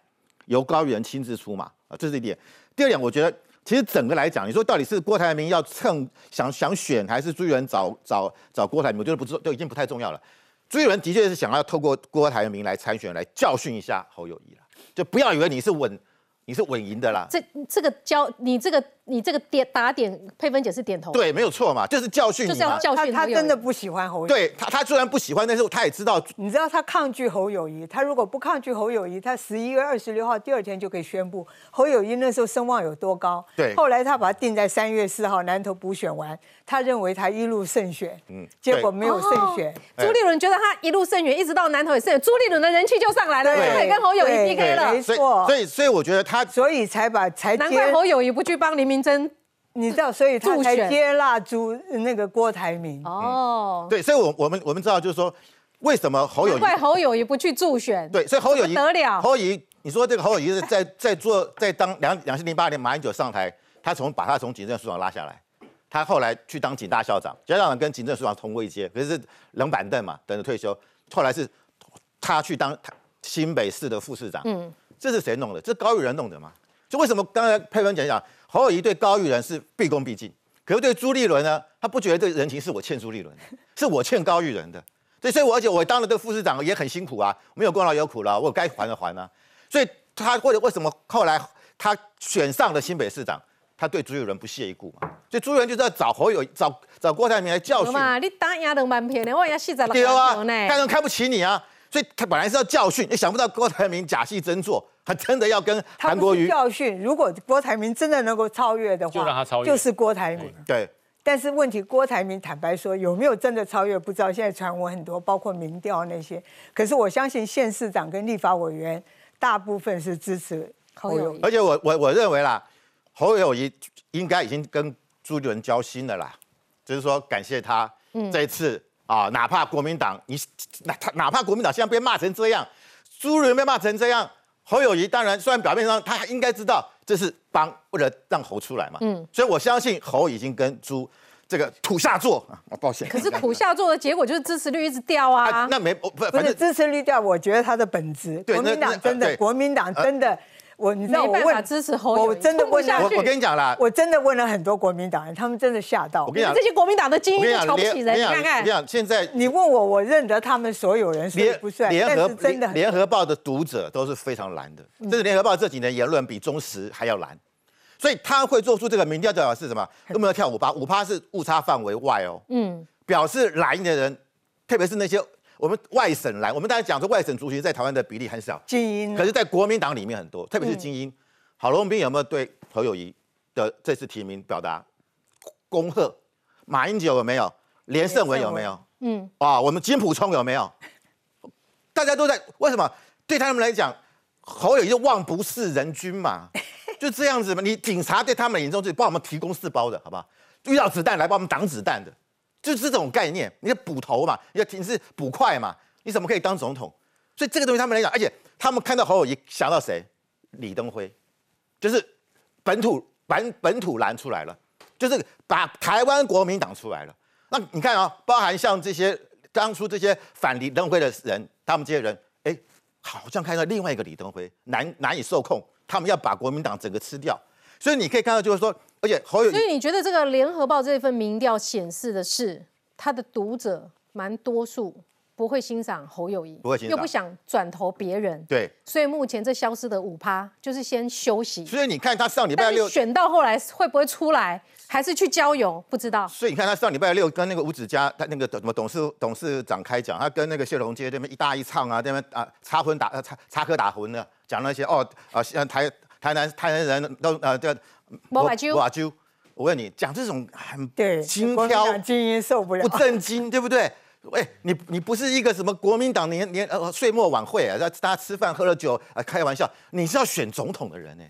由高人亲自出马啊，这是一点。第二点，我觉得。其实整个来讲，你说到底是郭台铭要蹭想想选，还是朱立伦找找找郭台铭？我觉得不是，都已经不太重要了。朱立伦的确是想要透过郭台铭来参选，来教训一下侯友谊了，就不要以为你是稳。你是稳赢的啦，这这个教你这个你这个点打点，佩芬姐是点头，对，没有错嘛，就是教训，就是要教训他。他真的不喜欢侯友，对他，他虽然不喜欢，但是他也知道，你知道他抗拒侯友谊，他如果不抗拒侯友谊，他十一月二十六号第二天就可以宣布侯友谊那时候声望有多高。对，后来他把他定在三月四号南投补选完，他认为他一路胜选，嗯，结果没有胜选。朱立伦觉得他一路胜选，一直到南投也胜选，朱立伦的人气就上来了，就可以跟侯友谊 PK 了，没错。所以，所以我觉得他，所以才。把才难怪侯友谊不去帮林明珍，你知道，所以他才接纳朱那个郭台铭哦。对，所以，我我们我们知道，就是说，为什么侯友谊怪侯友谊不去助选？对，所以侯友谊得了。侯友谊，你说这个侯友谊是在在做在当两两千零八年马英九上台，他从把他从警政署长拉下来，他后来去当警大校长，校长跟警政署长同位阶，可是冷板凳嘛，等着退休。后来是他去当新北市的副市长，嗯，这是谁弄的？这高玉仁弄的嘛？就为什么刚才佩芬讲讲侯友谊对高玉仁是毕恭毕敬，可是对朱立伦呢，他不觉得这人情是我欠朱立伦，是我欠高玉仁的。对，所以我而且我当了这个副市长也很辛苦啊，没有功劳有苦劳，我该还的还啊。所以他或者为什么后来他选上了新北市长，他对朱立伦不屑一顾嘛？所以朱立伦就是要找侯友找找郭台铭来教训嘛。你打赢两万票呢，我也四十六票呢，他人看不起你啊。所以他本来是要教训，也想不到郭台铭假戏真做，他真的要跟 韩国瑜教训。如果郭台铭真的能够超越的话，就让他超越，就是郭台铭。对。但是问题，郭台铭坦白说，有没有真的超越不知道。现在传闻很多，包括民调那些。可是我相信县市长跟立法委员大部分是支持侯友谊。而且我我我认为啦，侯友谊应该已经跟朱立伦交心了啦，就是说感谢他这一次。啊，哪怕国民党，你哪他哪怕国民党现在被骂成这样，朱立伦被骂成这样，侯友谊当然虽然表面上他应该知道这是帮为了让侯出来嘛，嗯，所以我相信侯已经跟朱这个土下座啊，抱歉，可是土下座的结果就是支持率一直掉啊，那没不不是支持率掉，我觉得他的本质，国民党真的国民党真的。我你知道我问支持侯友我真的问我我跟你讲啦，我真的问了很多国民党人，他们真的吓到。我跟你讲，这些国民党的精英瞧不起人，你看看。你讲现在你问我，我认得他们所有人，联不算。联合真的联合报的读者都是非常蓝的，这是联合报这几年言论比中时还要蓝，所以他会做出这个民调调查是什么？有没有跳五趴？五趴是误差范围外哦。嗯，表示蓝的人，特别是那些。我们外省来，我们当然讲说外省族群在台湾的比例很少，精英，可是，在国民党里面很多，特别是精英。郝龙斌有没有对侯友谊的这次提名表达恭贺？马英九有没有？连胜文有没有？嗯，啊，我们金普聪有没有？大家都在为什么？对他们来讲，侯友谊就望不是人君嘛，就这样子嘛。你警察对他们眼中就帮我们提供四包的，好不好？遇到子弹来帮我们挡子弹的，就是这种概念。你要补头嘛，你要你是补快嘛，你怎么可以当总统？所以这个东西他们来讲，而且他们看到侯友谊想到谁？李登辉，就是本土本本土蓝出来了，就是把台湾国民党出来了。那你看啊，包含像这些当初这些反李登辉的人，他们这些人，哎，好像看到另外一个李登辉难难以受控，他们要把国民党整个吃掉。所以你可以看到，就是说，而且侯友所以你觉得这个联合报这份民调显示的是，他的读者蛮多数不会欣赏侯友谊，不会欣赏又不想转投别人，对，所以目前这消失的五趴就是先休息。所以你看他上礼拜六，选到后来会不会出来，还是去郊游，不知道。所以你看他上礼拜六跟那个吴子嘉，他那个什么董事董事长开讲，他跟那个谢龙介那边一大一唱啊，那边啊插荤打呃插插科打诨的，讲那些哦啊像台台南台南人都呃这没把揪。我问你，讲这种很对轻佻精英受不了不正经，对不对？喂，你你不是一个什么国民党年年呃岁末晚会啊，让大家吃饭喝了酒啊开玩笑，你是要选总统的人呢。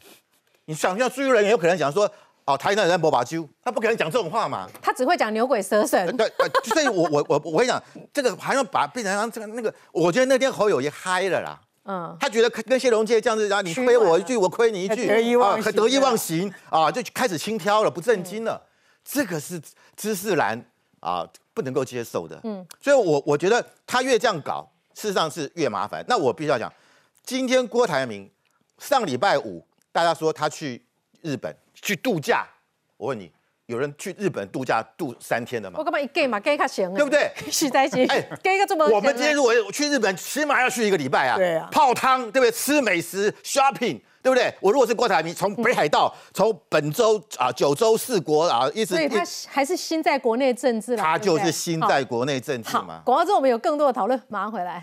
你想象朱立伦也有可能讲说，哦，台南人没把揪，他不可能讲这种话嘛。他只会讲牛鬼蛇神。对，呃所以我我我我跟你讲，这个还要把变成让这个那个，我觉得那天侯友谊嗨了啦。嗯，他觉得跟谢龙介这样子，然后你亏我一句，我亏你一句，得意忘形啊得意忘形啊，就开始轻佻了，不正经了。这个是知识蓝啊不能够接受的。嗯，所以我我觉得他越这样搞，事实上是越麻烦。那我必须要讲，今天郭台铭上礼拜五，大家说他去日本去度假，我问你，有人去日本度假度三天的嘛我？干嘛一 gay 嘛 gay 卡行啊？对不对？是在一起哎 gay 个这么我们今天如果去日本，起码要去一个礼拜啊，对啊泡汤，对不对？吃美食，shopping，对不对？我如果是郭台铭，从北海道，从本州啊九州四国啊，一直所以他还是心在国内政治啦。他就是心在国内政治好。嘛。广告之后我们有更多的讨论，马上回来。